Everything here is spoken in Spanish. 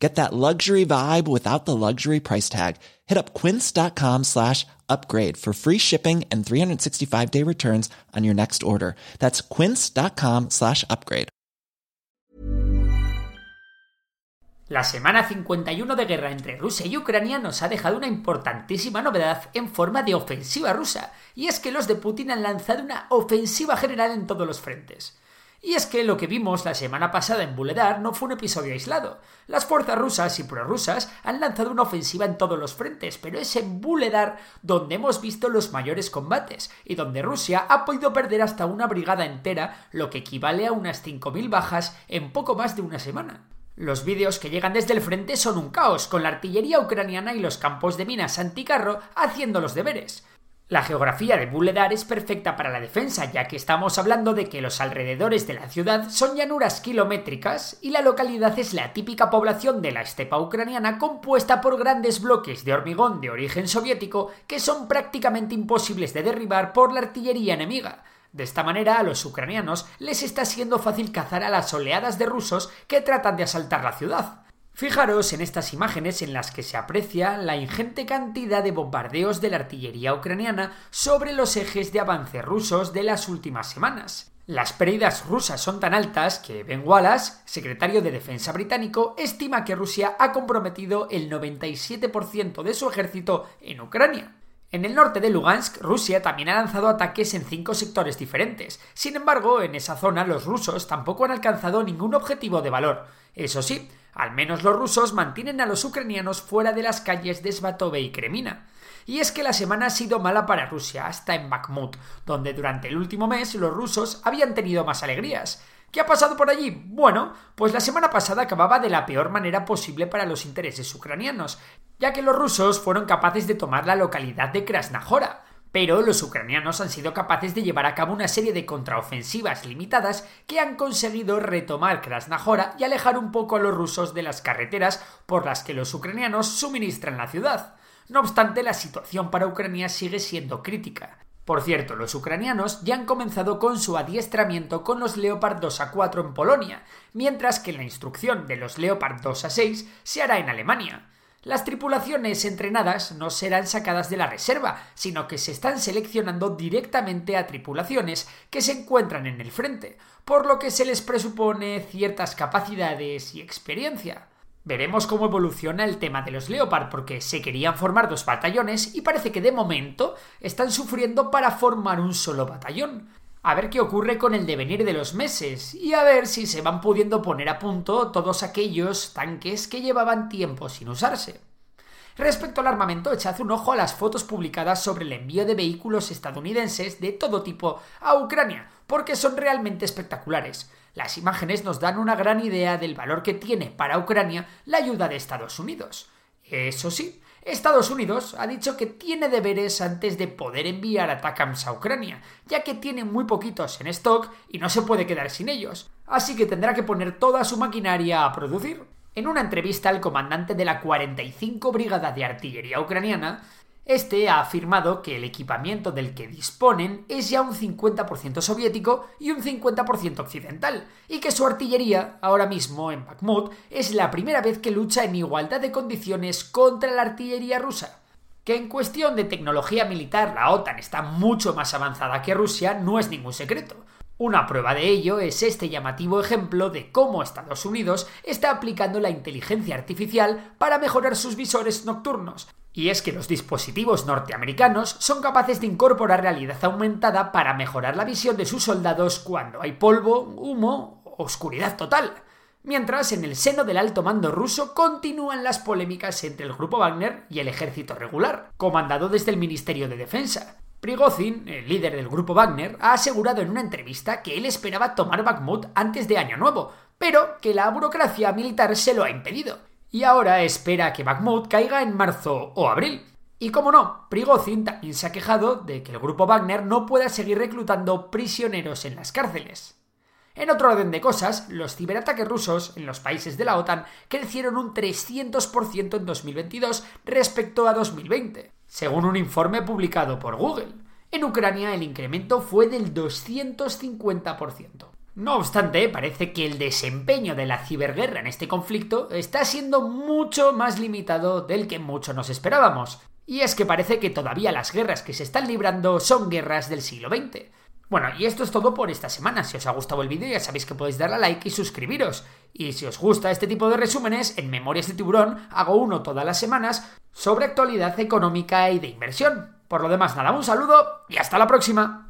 Get that luxury vibe without the luxury price tag. Hit up quince.com slash upgrade for free shipping and 365 day returns on your next order. That's quince.com slash upgrade. La semana 51 de guerra entre Rusia y Ucrania nos ha dejado una importantísima novedad en forma de ofensiva rusa, y es que los de Putin han lanzado una ofensiva general en todos los frentes. Y es que lo que vimos la semana pasada en Buledar no fue un episodio aislado. Las fuerzas rusas y prorrusas han lanzado una ofensiva en todos los frentes, pero es en Buledar donde hemos visto los mayores combates y donde Rusia ha podido perder hasta una brigada entera, lo que equivale a unas 5.000 bajas en poco más de una semana. Los vídeos que llegan desde el frente son un caos, con la artillería ucraniana y los campos de minas anticarro haciendo los deberes. La geografía de Buledar es perfecta para la defensa, ya que estamos hablando de que los alrededores de la ciudad son llanuras kilométricas y la localidad es la típica población de la estepa ucraniana compuesta por grandes bloques de hormigón de origen soviético que son prácticamente imposibles de derribar por la artillería enemiga. De esta manera a los ucranianos les está siendo fácil cazar a las oleadas de rusos que tratan de asaltar la ciudad. Fijaros en estas imágenes en las que se aprecia la ingente cantidad de bombardeos de la artillería ucraniana sobre los ejes de avance rusos de las últimas semanas. Las pérdidas rusas son tan altas que Ben Wallace, secretario de Defensa británico, estima que Rusia ha comprometido el 97% de su ejército en Ucrania. En el norte de Lugansk, Rusia también ha lanzado ataques en cinco sectores diferentes. Sin embargo, en esa zona los rusos tampoco han alcanzado ningún objetivo de valor. Eso sí, al menos los rusos mantienen a los ucranianos fuera de las calles de Svatove y Kremina. Y es que la semana ha sido mala para Rusia, hasta en Bakhmut, donde durante el último mes los rusos habían tenido más alegrías. ¿Qué ha pasado por allí? Bueno, pues la semana pasada acababa de la peor manera posible para los intereses ucranianos, ya que los rusos fueron capaces de tomar la localidad de Krasnahora, pero los ucranianos han sido capaces de llevar a cabo una serie de contraofensivas limitadas que han conseguido retomar Krasnahora y alejar un poco a los rusos de las carreteras por las que los ucranianos suministran la ciudad. No obstante, la situación para Ucrania sigue siendo crítica. Por cierto, los ucranianos ya han comenzado con su adiestramiento con los Leopard 2 a 4 en Polonia, mientras que la instrucción de los Leopard 2 a 6 se hará en Alemania. Las tripulaciones entrenadas no serán sacadas de la reserva, sino que se están seleccionando directamente a tripulaciones que se encuentran en el frente, por lo que se les presupone ciertas capacidades y experiencia. Veremos cómo evoluciona el tema de los Leopard, porque se querían formar dos batallones y parece que de momento están sufriendo para formar un solo batallón a ver qué ocurre con el devenir de los meses y a ver si se van pudiendo poner a punto todos aquellos tanques que llevaban tiempo sin usarse. Respecto al armamento, echad un ojo a las fotos publicadas sobre el envío de vehículos estadounidenses de todo tipo a Ucrania, porque son realmente espectaculares. Las imágenes nos dan una gran idea del valor que tiene para Ucrania la ayuda de Estados Unidos. Eso sí, Estados Unidos ha dicho que tiene deberes antes de poder enviar ATACAMS a Ucrania, ya que tiene muy poquitos en stock y no se puede quedar sin ellos, así que tendrá que poner toda su maquinaria a producir. En una entrevista, el comandante de la 45 Brigada de Artillería Ucraniana este ha afirmado que el equipamiento del que disponen es ya un 50% soviético y un 50% occidental, y que su artillería, ahora mismo en Bakhmut, es la primera vez que lucha en igualdad de condiciones contra la artillería rusa. Que en cuestión de tecnología militar la OTAN está mucho más avanzada que Rusia no es ningún secreto. Una prueba de ello es este llamativo ejemplo de cómo Estados Unidos está aplicando la inteligencia artificial para mejorar sus visores nocturnos, y es que los dispositivos norteamericanos son capaces de incorporar realidad aumentada para mejorar la visión de sus soldados cuando hay polvo, humo, oscuridad total. Mientras, en el seno del alto mando ruso continúan las polémicas entre el grupo Wagner y el ejército regular, comandado desde el Ministerio de Defensa. Prigozhin, el líder del grupo Wagner, ha asegurado en una entrevista que él esperaba tomar Bakhmut antes de Año Nuevo, pero que la burocracia militar se lo ha impedido y ahora espera que Bakhmut caiga en marzo o abril. Y como no, Prigozhin también se ha quejado de que el grupo Wagner no pueda seguir reclutando prisioneros en las cárceles. En otro orden de cosas, los ciberataques rusos en los países de la OTAN crecieron un 300% en 2022 respecto a 2020, según un informe publicado por Google. En Ucrania el incremento fue del 250%. No obstante, parece que el desempeño de la ciberguerra en este conflicto está siendo mucho más limitado del que mucho nos esperábamos. Y es que parece que todavía las guerras que se están librando son guerras del siglo XX. Bueno, y esto es todo por esta semana. Si os ha gustado el vídeo ya sabéis que podéis darle a like y suscribiros. Y si os gusta este tipo de resúmenes, en Memorias de Tiburón hago uno todas las semanas sobre actualidad económica y de inversión. Por lo demás, nada, un saludo y hasta la próxima.